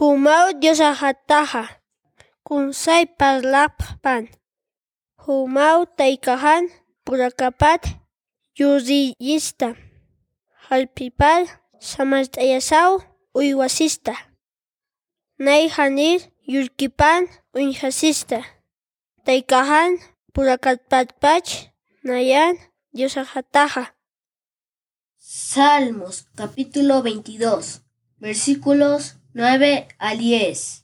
Humao diosajataja, kunsay parlapan. Humao taikahan purakapat yuriyista. Halpipal samast'ayasau uywasista. Nay hanir yurkipan unhasista. Taikahan purakatpatpach nayan diosajataja. Salmos capítulo 22 versículos 9 al 10